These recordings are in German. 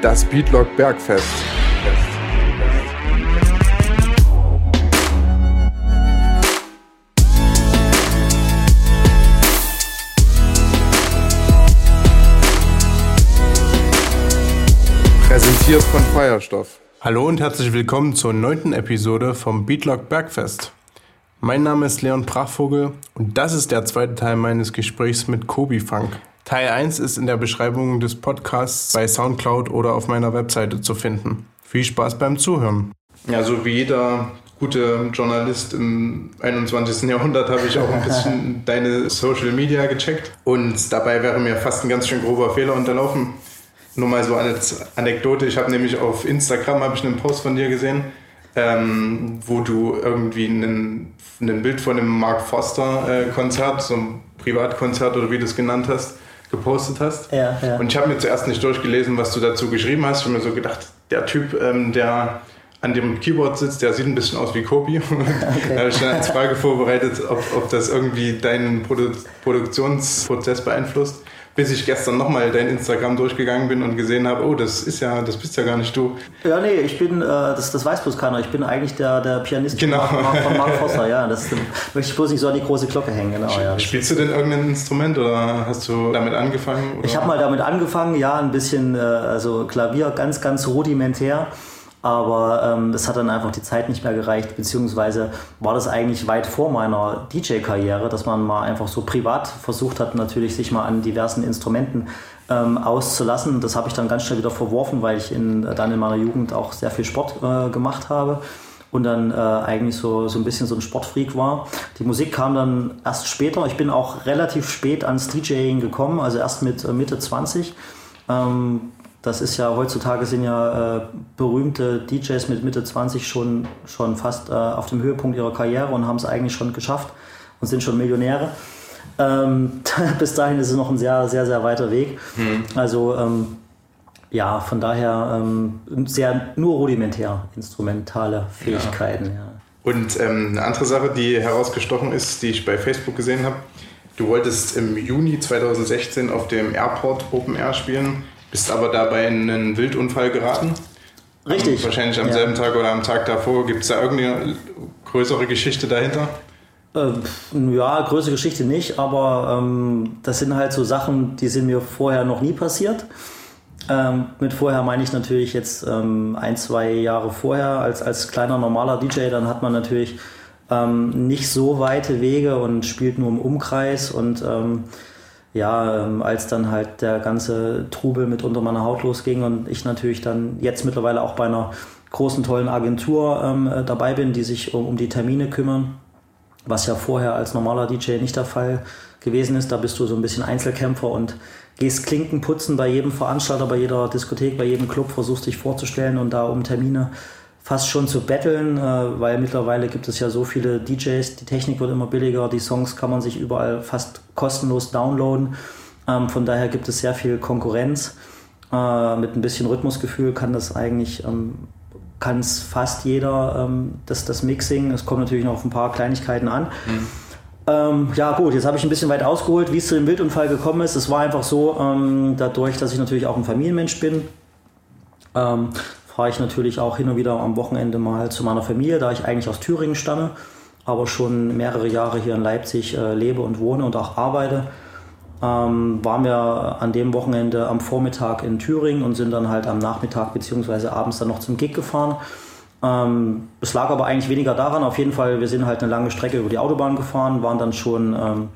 Das Beatlock Bergfest. Präsentiert von Feuerstoff. Hallo und herzlich willkommen zur neunten Episode vom Beatlock Bergfest. Mein Name ist Leon Prachvogel und das ist der zweite Teil meines Gesprächs mit Kobi Funk. Teil 1 ist in der Beschreibung des Podcasts bei Soundcloud oder auf meiner Webseite zu finden. Viel Spaß beim Zuhören. Ja, so wie jeder gute Journalist im 21. Jahrhundert habe ich auch ein bisschen deine Social Media gecheckt und dabei wäre mir fast ein ganz schön grober Fehler unterlaufen. Nur mal so eine Anekdote, ich habe nämlich auf Instagram habe ich einen Post von dir gesehen, ähm, wo du irgendwie ein Bild von einem Mark Foster äh, Konzert, so ein Privatkonzert oder wie du es genannt hast, gepostet hast. Ja, ja. Und ich habe mir zuerst nicht durchgelesen, was du dazu geschrieben hast. Ich habe mir so gedacht, der Typ, ähm, der an dem Keyboard sitzt, der sieht ein bisschen aus wie Kobi. Okay. da habe ich dann als Frage vorbereitet, ob, ob das irgendwie deinen Produ Produktionsprozess beeinflusst bis ich gestern nochmal dein Instagram durchgegangen bin und gesehen habe, oh, das ist ja, das bist ja gar nicht du. Ja, nee, ich bin, äh, das, das weiß bloß keiner, ich bin eigentlich der, der Pianist genau. von, von Mark Foster, ja, das möchte ich bloß nicht so an die große Glocke hängen, genau, ja. Spielst du denn irgendein Instrument oder hast du damit angefangen? Oder? Ich habe mal damit angefangen, ja, ein bisschen, äh, also Klavier ganz, ganz rudimentär. Aber ähm, hat dann einfach die Zeit nicht mehr gereicht, beziehungsweise war das eigentlich weit vor meiner DJ-Karriere, dass man mal einfach so privat versucht hat, natürlich sich mal an diversen Instrumenten ähm, auszulassen. Das habe ich dann ganz schnell wieder verworfen, weil ich in, dann in meiner Jugend auch sehr viel Sport äh, gemacht habe und dann äh, eigentlich so, so ein bisschen so ein Sportfreak war. Die Musik kam dann erst später. Ich bin auch relativ spät ans DJing gekommen, also erst mit äh, Mitte 20. Ähm, das ist ja heutzutage sind ja äh, berühmte DJs mit Mitte 20 schon, schon fast äh, auf dem Höhepunkt ihrer Karriere und haben es eigentlich schon geschafft und sind schon Millionäre. Ähm, bis dahin ist es noch ein sehr, sehr, sehr weiter Weg. Mhm. Also ähm, ja, von daher ähm, sehr nur rudimentär instrumentale Fähigkeiten. Ja. Ja. Und ähm, eine andere Sache, die herausgestochen ist, die ich bei Facebook gesehen habe, du wolltest im Juni 2016 auf dem Airport Open Air spielen bist aber dabei in einen Wildunfall geraten. Richtig. Um, wahrscheinlich am ja. selben Tag oder am Tag davor. Gibt es da irgendeine größere Geschichte dahinter? Äh, ja, größere Geschichte nicht, aber ähm, das sind halt so Sachen, die sind mir vorher noch nie passiert. Ähm, mit vorher meine ich natürlich jetzt ähm, ein, zwei Jahre vorher als, als kleiner normaler DJ, dann hat man natürlich ähm, nicht so weite Wege und spielt nur im Umkreis und ähm, ja, ähm, als dann halt der ganze Trubel mit unter meiner Haut losging und ich natürlich dann jetzt mittlerweile auch bei einer großen, tollen Agentur ähm, äh, dabei bin, die sich um, um die Termine kümmern, was ja vorher als normaler DJ nicht der Fall gewesen ist. Da bist du so ein bisschen Einzelkämpfer und gehst Klinken putzen bei jedem Veranstalter, bei jeder Diskothek, bei jedem Club, versuchst dich vorzustellen und da um Termine fast schon zu betteln, äh, weil mittlerweile gibt es ja so viele DJs, die Technik wird immer billiger, die Songs kann man sich überall fast kostenlos downloaden. Ähm, von daher gibt es sehr viel Konkurrenz. Äh, mit ein bisschen Rhythmusgefühl kann das eigentlich, ähm, kann es fast jeder, ähm, das, das Mixing. Es kommt natürlich noch auf ein paar Kleinigkeiten an. Mhm. Ähm, ja gut, jetzt habe ich ein bisschen weit ausgeholt, wie es zu dem Wildunfall gekommen ist. Es war einfach so, ähm, dadurch, dass ich natürlich auch ein Familienmensch bin, ähm, fahre ich natürlich auch hin und wieder am Wochenende mal zu meiner Familie, da ich eigentlich aus Thüringen stamme, aber schon mehrere Jahre hier in Leipzig äh, lebe und wohne und auch arbeite. Ähm, waren wir an dem Wochenende am Vormittag in Thüringen und sind dann halt am Nachmittag bzw. abends dann noch zum Gig gefahren. Ähm, es lag aber eigentlich weniger daran. Auf jeden Fall, wir sind halt eine lange Strecke über die Autobahn gefahren, waren dann schon ähm,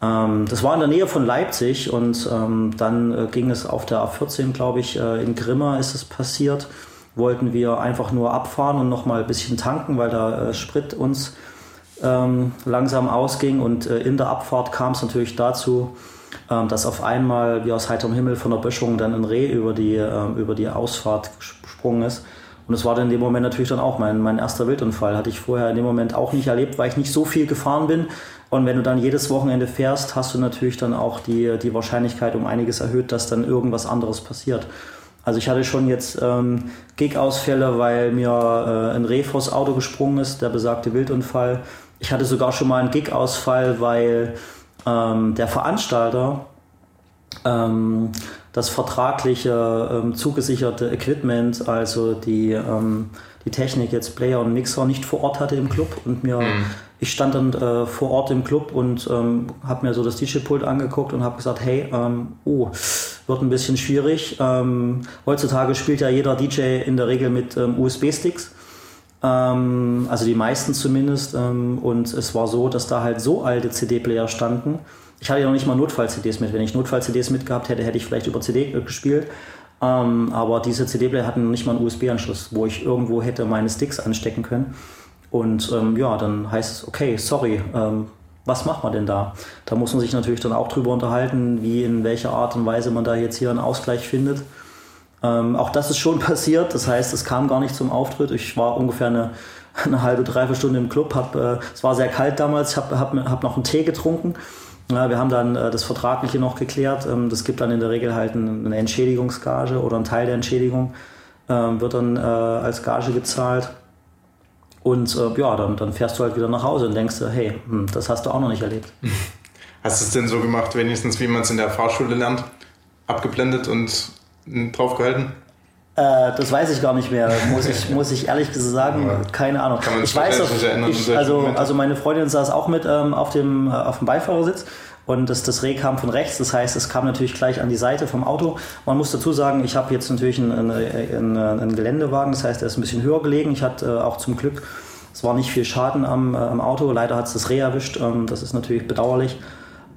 das war in der Nähe von Leipzig und ähm, dann äh, ging es auf der A14, glaube ich, äh, in Grimma ist es passiert. Wollten wir einfach nur abfahren und nochmal ein bisschen tanken, weil der äh, Sprit uns ähm, langsam ausging. Und in der Abfahrt kam es natürlich dazu, ähm, dass auf einmal wie aus heiterem Himmel von der Böschung dann ein Reh über die, ähm, über die Ausfahrt gesprungen ist. Und es war dann in dem Moment natürlich dann auch mein, mein erster Wildunfall. Hatte ich vorher in dem Moment auch nicht erlebt, weil ich nicht so viel gefahren bin. Und wenn du dann jedes Wochenende fährst, hast du natürlich dann auch die, die Wahrscheinlichkeit um einiges erhöht, dass dann irgendwas anderes passiert. Also ich hatte schon jetzt ähm, Gig-Ausfälle, weil mir äh, ein Reh vors Auto gesprungen ist, der besagte Wildunfall. Ich hatte sogar schon mal einen Gig-Ausfall, weil ähm, der Veranstalter ähm, das vertragliche, ähm, zugesicherte Equipment, also die, ähm, die Technik, jetzt Player und Mixer, nicht vor Ort hatte im Club und mir, mhm. ich stand dann äh, vor Ort im Club und ähm, habe mir so das DJ-Pult angeguckt und habe gesagt, hey, ähm, oh, wird ein bisschen schwierig. Ähm, heutzutage spielt ja jeder DJ in der Regel mit ähm, USB-Sticks ähm, also die meisten zumindest. Ähm, und es war so, dass da halt so alte CD-Player standen. Ich hatte ja noch nicht mal Notfall-CDs mit. Wenn ich Notfall-CDs mitgehabt hätte, hätte ich vielleicht über CD gespielt. Ähm, aber diese CD-Player hatten nicht mal einen USB-Anschluss, wo ich irgendwo hätte meine Sticks anstecken können. Und ähm, ja, dann heißt es, okay, sorry, ähm, was macht man denn da? Da muss man sich natürlich dann auch drüber unterhalten, wie in welcher Art und Weise man da jetzt hier einen Ausgleich findet. Ähm, auch das ist schon passiert. Das heißt, es kam gar nicht zum Auftritt. Ich war ungefähr eine, eine halbe, dreiviertel Stunde im Club. Hab, äh, es war sehr kalt damals. Ich habe hab, hab noch einen Tee getrunken. Ja, wir haben dann äh, das Vertragliche noch geklärt. Ähm, das gibt dann in der Regel halt eine Entschädigungsgage oder ein Teil der Entschädigung ähm, wird dann äh, als Gage gezahlt. Und äh, ja, dann, dann fährst du halt wieder nach Hause und denkst, hey, hm, das hast du auch noch nicht erlebt. Hast du es denn so gemacht, wenigstens wie man es in der Fahrschule lernt? Abgeblendet und drauf gehalten? Äh, das weiß ich gar nicht mehr, muss ich, muss ich ehrlich gesagt sagen. Ja. Keine Ahnung. Kann man ich weiß doch, ich, also, also meine Freundin saß auch mit ähm, auf, dem, äh, auf dem Beifahrersitz und das, das Reh kam von rechts, das heißt, es kam natürlich gleich an die Seite vom Auto. Man muss dazu sagen, ich habe jetzt natürlich einen, einen, einen, Geländewagen, das heißt, er ist ein bisschen höher gelegen. Ich hatte äh, auch zum Glück, es war nicht viel Schaden am, äh, am Auto, leider hat es das Reh erwischt, ähm, das ist natürlich bedauerlich.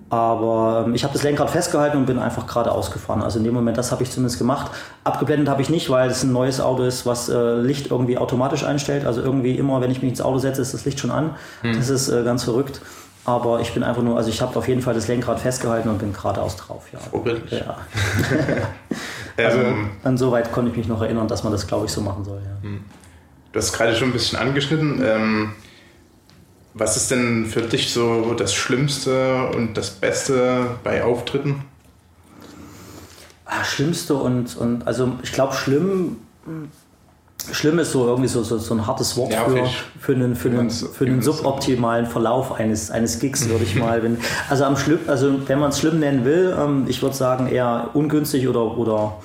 Aber ähm, ich habe das Lenkrad festgehalten und bin einfach geradeaus gefahren. Also in dem Moment, das habe ich zumindest gemacht. Abgeblendet habe ich nicht, weil es ein neues Auto ist, was äh, Licht irgendwie automatisch einstellt. Also irgendwie immer, wenn ich mich ins Auto setze, ist das Licht schon an. Hm. Das ist äh, ganz verrückt. Aber ich bin einfach nur, also ich habe auf jeden Fall das Lenkrad festgehalten und bin geradeaus drauf. Ja. Vorbildlich. Ja. also ähm, insoweit konnte ich mich noch erinnern, dass man das, glaube ich, so machen soll. Ja. Hm. Du hast gerade schon ein bisschen angeschnitten. Ähm was ist denn für dich so das Schlimmste und das Beste bei Auftritten? Ah, Schlimmste und, und also ich glaube schlimm, schlimm ist so irgendwie so, so, so ein hartes Wort für, für einen, für einen, für einen suboptimalen Verlauf eines, eines Gigs, würde ich mal. Wenn, also am schlimm, also wenn man es schlimm nennen will, ähm, ich würde sagen eher ungünstig oder, oder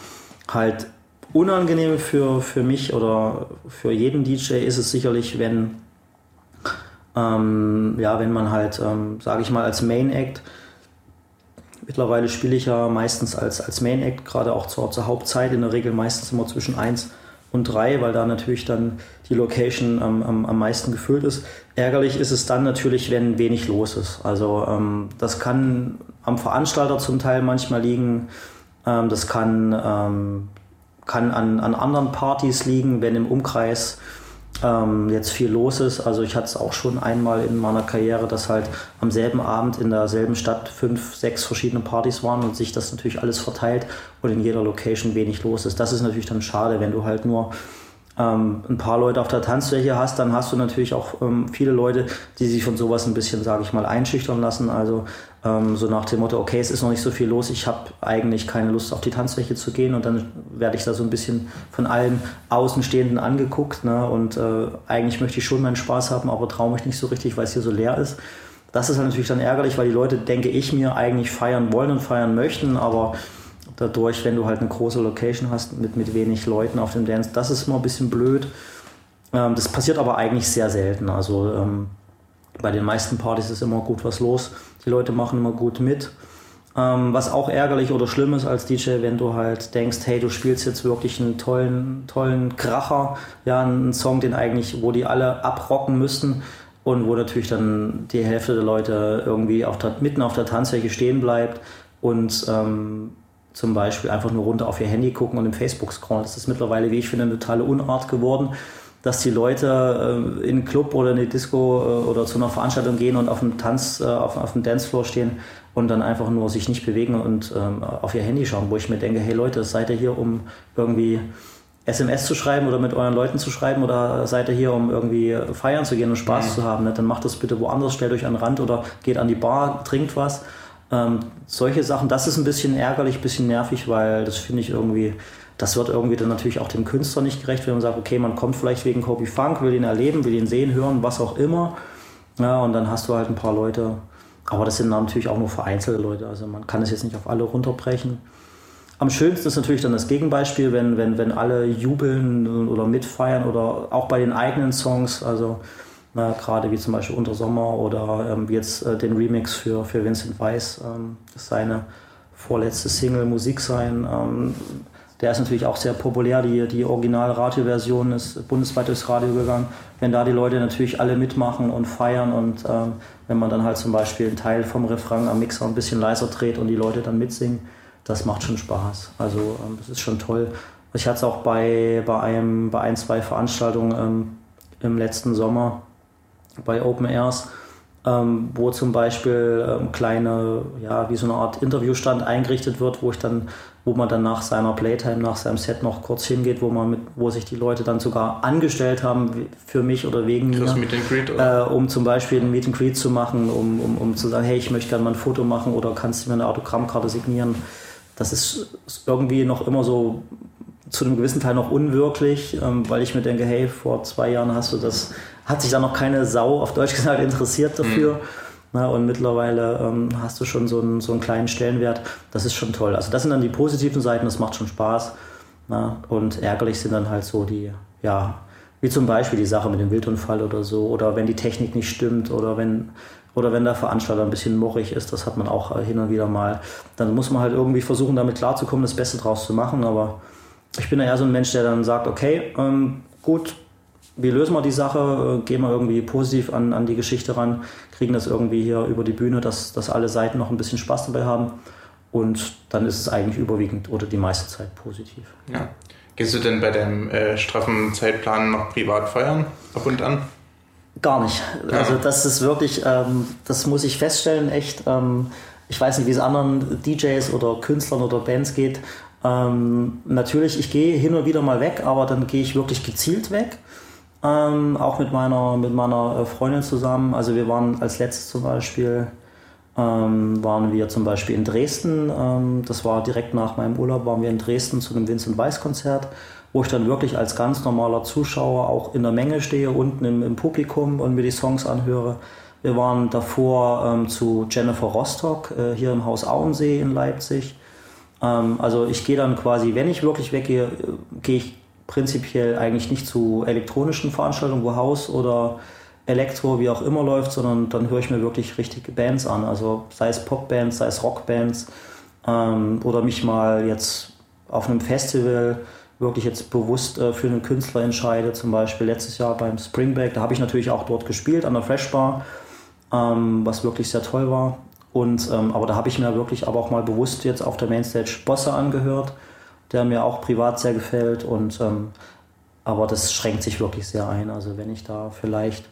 halt unangenehm für, für mich oder für jeden DJ ist es sicherlich, wenn ähm, ja, wenn man halt, ähm, sage ich mal, als Main Act, mittlerweile spiele ich ja meistens als, als Main Act, gerade auch zur, zur Hauptzeit, in der Regel meistens immer zwischen 1 und 3, weil da natürlich dann die Location am, am, am meisten gefüllt ist. Ärgerlich ist es dann natürlich, wenn wenig los ist. Also ähm, das kann am Veranstalter zum Teil manchmal liegen, ähm, das kann, ähm, kann an, an anderen Partys liegen, wenn im Umkreis ähm, jetzt viel los ist. Also ich hatte es auch schon einmal in meiner Karriere, dass halt am selben Abend in derselben Stadt fünf, sechs verschiedene Partys waren und sich das natürlich alles verteilt und in jeder Location wenig los ist. Das ist natürlich dann schade, wenn du halt nur ähm, ein paar Leute auf der Tanzfläche hast, dann hast du natürlich auch ähm, viele Leute, die sich von sowas ein bisschen, sage ich mal, einschüchtern lassen. Also ähm, so nach dem Motto, okay, es ist noch nicht so viel los, ich habe eigentlich keine Lust auf die Tanzfläche zu gehen und dann werde ich da so ein bisschen von allen Außenstehenden angeguckt ne? und äh, eigentlich möchte ich schon meinen Spaß haben, aber traue mich nicht so richtig, weil es hier so leer ist. Das ist natürlich dann ärgerlich, weil die Leute, denke ich mir, eigentlich feiern wollen und feiern möchten, aber dadurch, wenn du halt eine große Location hast mit, mit wenig Leuten auf dem Dance, das ist immer ein bisschen blöd. Ähm, das passiert aber eigentlich sehr selten. Also ähm, bei den meisten Partys ist immer gut was los. Die Leute machen immer gut mit. Ähm, was auch ärgerlich oder schlimm ist als DJ, wenn du halt denkst, hey, du spielst jetzt wirklich einen tollen, tollen Kracher, ja, einen Song, den eigentlich, wo die alle abrocken müssten und wo natürlich dann die Hälfte der Leute irgendwie auf der, mitten auf der Tanzfläche stehen bleibt und ähm, zum Beispiel einfach nur runter auf ihr Handy gucken und im Facebook scrollen. Das ist mittlerweile, wie ich finde, eine totale Unart geworden, dass die Leute äh, in einen Club oder in die Disco äh, oder zu einer Veranstaltung gehen und auf dem Tanz, äh, auf, auf dem Dancefloor stehen und dann einfach nur sich nicht bewegen und ähm, auf ihr Handy schauen, wo ich mir denke, hey Leute, seid ihr hier, um irgendwie SMS zu schreiben oder mit euren Leuten zu schreiben oder seid ihr hier, um irgendwie feiern zu gehen und Spaß mhm. zu haben? Ne? Dann macht das bitte woanders, stellt euch an den Rand oder geht an die Bar, trinkt was ähm, solche Sachen, das ist ein bisschen ärgerlich, ein bisschen nervig, weil das finde ich irgendwie, das wird irgendwie dann natürlich auch dem Künstler nicht gerecht, wenn man sagt, okay, man kommt vielleicht wegen Kobe Funk, will ihn erleben, will ihn sehen, hören, was auch immer. Ja, und dann hast du halt ein paar Leute, aber das sind natürlich auch nur vereinzelte Leute, also man kann es jetzt nicht auf alle runterbrechen. am schönsten ist natürlich dann das Gegenbeispiel, wenn, wenn, wenn alle jubeln oder mitfeiern oder auch bei den eigenen Songs, also na, gerade wie zum Beispiel Unter Sommer oder ähm, jetzt äh, den Remix für, für Vincent Weiss, ähm, ist seine vorletzte Single Musik sein. Ähm, der ist natürlich auch sehr populär. Die, die Original-Radio-Version ist bundesweit durchs Radio gegangen. Wenn da die Leute natürlich alle mitmachen und feiern und ähm, wenn man dann halt zum Beispiel einen Teil vom Refrain am Mixer ein bisschen leiser dreht und die Leute dann mitsingen, das macht schon Spaß. Also ähm, das ist schon toll. Ich hatte es auch bei, bei, einem, bei ein, zwei Veranstaltungen ähm, im letzten Sommer bei Open Airs, ähm, wo zum Beispiel ähm, kleine, ja, wie so eine Art Interviewstand eingerichtet wird, wo ich dann, wo man dann nach seiner Playtime, nach seinem Set noch kurz hingeht, wo man mit, wo sich die Leute dann sogar angestellt haben für mich oder wegen mir, Meet and Greet, äh, um zum Beispiel ein Meet and Greet zu machen, um, um, um zu sagen, hey, ich möchte gerne mal ein Foto machen oder kannst du mir eine Autogrammkarte signieren? Das ist irgendwie noch immer so zu einem gewissen Teil noch unwirklich, ähm, weil ich mir denke, hey, vor zwei Jahren hast du das, hat sich da noch keine Sau auf Deutsch gesagt interessiert dafür. Mhm. Na, und mittlerweile ähm, hast du schon so einen, so einen kleinen Stellenwert. Das ist schon toll. Also das sind dann die positiven Seiten, das macht schon Spaß. Na, und ärgerlich sind dann halt so die, ja, wie zum Beispiel die Sache mit dem Wildunfall oder so, oder wenn die Technik nicht stimmt, oder wenn oder wenn der Veranstalter ein bisschen murrig ist, das hat man auch äh, hin und wieder mal. Dann muss man halt irgendwie versuchen, damit klarzukommen, das Beste draus zu machen. Aber ich bin ja eher so ein Mensch, der dann sagt, okay, ähm, gut, wie lösen wir die Sache, gehen wir irgendwie positiv an, an die Geschichte ran, kriegen das irgendwie hier über die Bühne, dass, dass alle Seiten noch ein bisschen Spaß dabei haben. Und dann ist es eigentlich überwiegend oder die meiste Zeit positiv. Ja. Gehst du denn bei deinem äh, straffen Zeitplan noch privat feiern, ab und an? Gar nicht. Ja. Also das ist wirklich, ähm, das muss ich feststellen, echt. Ähm, ich weiß nicht, wie es anderen DJs oder Künstlern oder Bands geht. Ähm, natürlich, ich gehe hin und wieder mal weg, aber dann gehe ich wirklich gezielt weg. Ähm, auch mit meiner, mit meiner äh, Freundin zusammen. Also wir waren als letztes zum Beispiel, ähm, waren wir zum Beispiel in Dresden. Ähm, das war direkt nach meinem Urlaub, waren wir in Dresden zu einem Vincent Weiss Konzert wo ich dann wirklich als ganz normaler Zuschauer auch in der Menge stehe, unten im, im Publikum und mir die Songs anhöre. Wir waren davor ähm, zu Jennifer Rostock äh, hier im Haus Auensee in Leipzig. Ähm, also ich gehe dann quasi, wenn ich wirklich weggehe, äh, gehe ich prinzipiell eigentlich nicht zu elektronischen Veranstaltungen, wo Haus oder Elektro, wie auch immer läuft, sondern dann höre ich mir wirklich richtige Bands an. Also sei es Popbands, sei es Rockbands ähm, oder mich mal jetzt auf einem Festival wirklich jetzt bewusst äh, für einen Künstler entscheide, zum Beispiel letztes Jahr beim Springback, da habe ich natürlich auch dort gespielt an der Fresh Bar, ähm, was wirklich sehr toll war. Und, ähm, aber da habe ich mir wirklich aber auch mal bewusst jetzt auf der Mainstage Bosse angehört, der mir auch privat sehr gefällt. Und, ähm, aber das schränkt sich wirklich sehr ein. Also wenn ich da vielleicht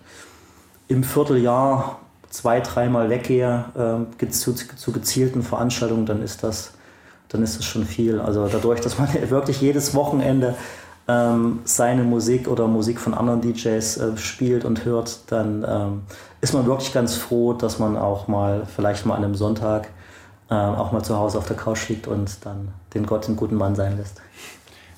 im Vierteljahr zwei, dreimal weggehe äh, zu, zu gezielten Veranstaltungen, dann ist das dann ist es schon viel. Also dadurch, dass man wirklich jedes Wochenende ähm, seine Musik oder Musik von anderen DJs äh, spielt und hört, dann ähm, ist man wirklich ganz froh, dass man auch mal, vielleicht mal an einem Sonntag, auch mal zu Hause auf der Couch liegt und dann den Gott einen guten Mann sein lässt.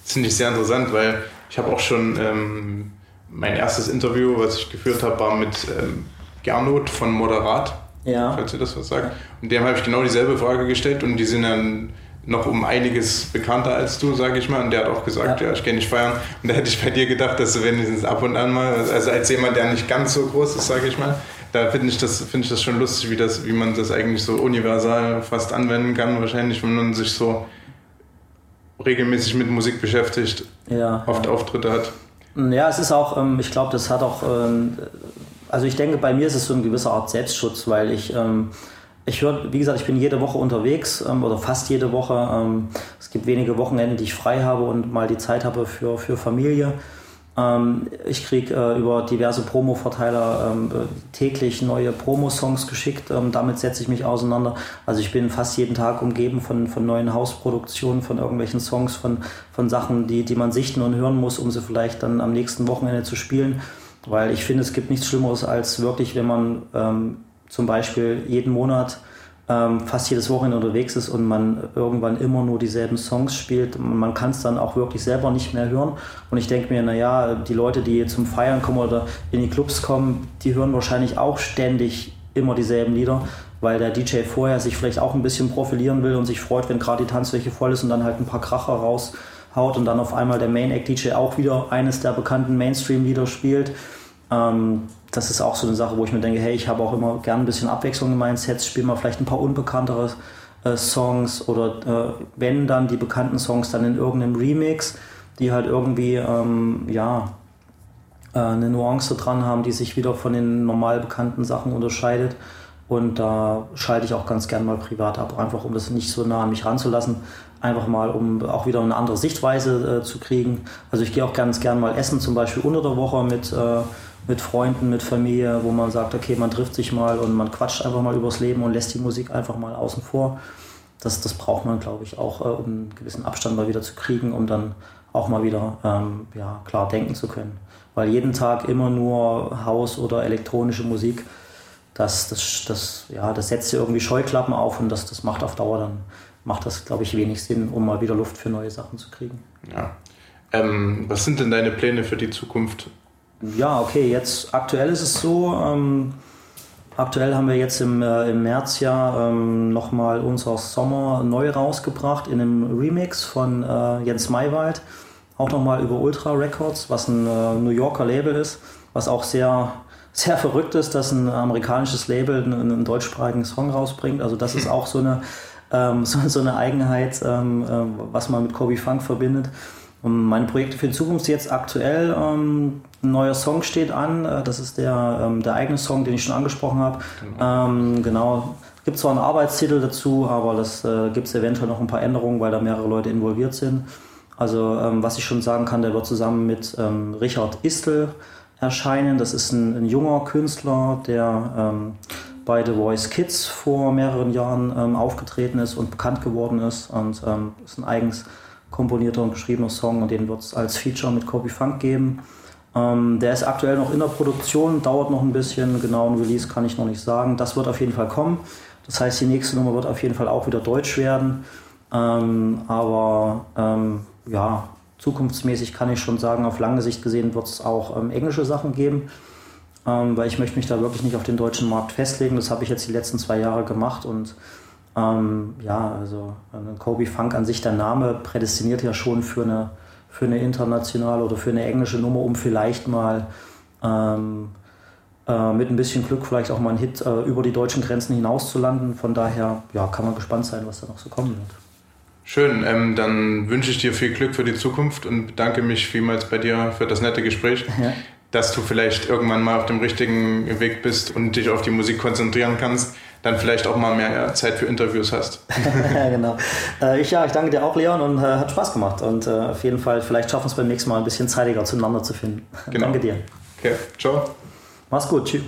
Das finde ich sehr interessant, weil ich habe auch schon ähm, mein erstes Interview, was ich geführt habe, war mit ähm, Gernot von Moderat, ja. falls ihr das was sagt. Und dem habe ich genau dieselbe Frage gestellt und die sind dann noch um einiges bekannter als du, sage ich mal. Und der hat auch gesagt, ja, ja ich gehe nicht feiern. Und da hätte ich bei dir gedacht, dass du wenigstens ab und an mal, also als jemand, der nicht ganz so groß ist, sage ich mal, da finde ich, das, find ich das schon lustig, wie, das, wie man das eigentlich so universal fast anwenden kann, wahrscheinlich, wenn man sich so regelmäßig mit Musik beschäftigt, ja, oft ja. Auftritte hat. Ja, es ist auch, ähm, ich glaube, das hat auch, ähm, also ich denke, bei mir ist es so ein gewisser Art Selbstschutz, weil ich ähm, ich höre, wie gesagt, ich bin jede Woche unterwegs oder fast jede Woche. Es gibt wenige Wochenende, die ich frei habe und mal die Zeit habe für, für Familie. Ähm, ich kriege äh, über diverse Promo-Verteiler ähm, täglich neue Promo-Songs geschickt. Ähm, damit setze ich mich auseinander. Also ich bin fast jeden Tag umgeben von, von neuen Hausproduktionen, von irgendwelchen Songs, von, von Sachen, die, die man sichten und hören muss, um sie vielleicht dann am nächsten Wochenende zu spielen. Weil ich finde, es gibt nichts Schlimmeres als wirklich, wenn man ähm, zum Beispiel jeden Monat ähm, fast jedes Wochenende unterwegs ist und man irgendwann immer nur dieselben Songs spielt. Man kann es dann auch wirklich selber nicht mehr hören. Und ich denke mir, naja, die Leute, die zum Feiern kommen oder in die Clubs kommen, die hören wahrscheinlich auch ständig immer dieselben Lieder, weil der DJ vorher sich vielleicht auch ein bisschen profilieren will und sich freut, wenn gerade die Tanzfläche voll ist und dann halt ein paar Kracher raushaut und dann auf einmal der Main Act DJ auch wieder eines der bekannten Mainstream-Lieder spielt. Ähm, das ist auch so eine Sache, wo ich mir denke, hey, ich habe auch immer gern ein bisschen Abwechslung in meinen Sets, spiele mal vielleicht ein paar unbekanntere äh, Songs oder äh, wenn dann die bekannten Songs dann in irgendeinem Remix, die halt irgendwie, ähm, ja, äh, eine Nuance dran haben, die sich wieder von den normal bekannten Sachen unterscheidet. Und da schalte ich auch ganz gern mal privat ab, einfach um das nicht so nah an mich ranzulassen. Einfach mal, um auch wieder eine andere Sichtweise äh, zu kriegen. Also ich gehe auch ganz gern mal essen, zum Beispiel unter der Woche mit, äh, mit Freunden, mit Familie, wo man sagt, okay, man trifft sich mal und man quatscht einfach mal übers Leben und lässt die Musik einfach mal außen vor. Das, das braucht man, glaube ich, auch, äh, um einen gewissen Abstand mal wieder zu kriegen, um dann auch mal wieder ähm, ja, klar denken zu können. Weil jeden Tag immer nur Haus- oder elektronische Musik, das, das, das, ja, das setzt ja irgendwie Scheuklappen auf und das, das macht auf Dauer dann, macht das, glaube ich, wenig Sinn, um mal wieder Luft für neue Sachen zu kriegen. Ja. Ähm, was sind denn deine Pläne für die Zukunft? Ja, okay, jetzt aktuell ist es so, ähm, aktuell haben wir jetzt im, äh, im März ja ähm, nochmal unser Sommer neu rausgebracht in einem Remix von äh, Jens Maywald, auch nochmal über Ultra Records, was ein äh, New Yorker Label ist, was auch sehr sehr verrückt ist, dass ein amerikanisches Label einen, einen deutschsprachigen Song rausbringt. Also das ist auch so eine, ähm, so, so, eine Eigenheit, ähm, äh, was man mit Kobe Funk verbindet. Meine Projekte für die Zukunft jetzt aktuell, ähm, ein neuer Song steht an. Äh, das ist der, ähm, der eigene Song, den ich schon angesprochen habe. Genau. Ähm, genau. Gibt zwar einen Arbeitstitel dazu, aber das äh, gibt es eventuell noch ein paar Änderungen, weil da mehrere Leute involviert sind. Also ähm, was ich schon sagen kann, der wird zusammen mit Richard Istel erscheinen. Das ist ein, ein junger Künstler, der ähm, bei The Voice Kids vor mehreren Jahren ähm, aufgetreten ist und bekannt geworden ist. Und ähm, ist ein eigens komponierter und geschriebener Song und den wird es als Feature mit Kobe Funk geben. Ähm, der ist aktuell noch in der Produktion, dauert noch ein bisschen. Genauen Release kann ich noch nicht sagen. Das wird auf jeden Fall kommen. Das heißt, die nächste Nummer wird auf jeden Fall auch wieder deutsch werden. Ähm, aber ähm, ja, zukunftsmäßig kann ich schon sagen, auf lange Sicht gesehen wird es auch ähm, englische Sachen geben, ähm, weil ich möchte mich da wirklich nicht auf den deutschen Markt festlegen. Das habe ich jetzt die letzten zwei Jahre gemacht und ähm, ja, also äh, Kobe Funk an sich, der Name prädestiniert ja schon für eine, für eine internationale oder für eine englische Nummer, um vielleicht mal ähm, äh, mit ein bisschen Glück vielleicht auch mal einen Hit äh, über die deutschen Grenzen hinaus zu landen. Von daher ja, kann man gespannt sein, was da noch so kommen wird. Schön, ähm, dann wünsche ich dir viel Glück für die Zukunft und bedanke mich vielmals bei dir für das nette Gespräch, ja. dass du vielleicht irgendwann mal auf dem richtigen Weg bist und dich auf die Musik konzentrieren kannst, dann vielleicht auch mal mehr Zeit für Interviews hast. genau. Äh, ich, ja, ich danke dir auch, Leon, und äh, hat Spaß gemacht. Und äh, auf jeden Fall, vielleicht schaffen wir es beim nächsten Mal ein bisschen zeitiger zueinander zu finden. Genau. danke dir. Okay, ciao. Mach's gut, tschüss.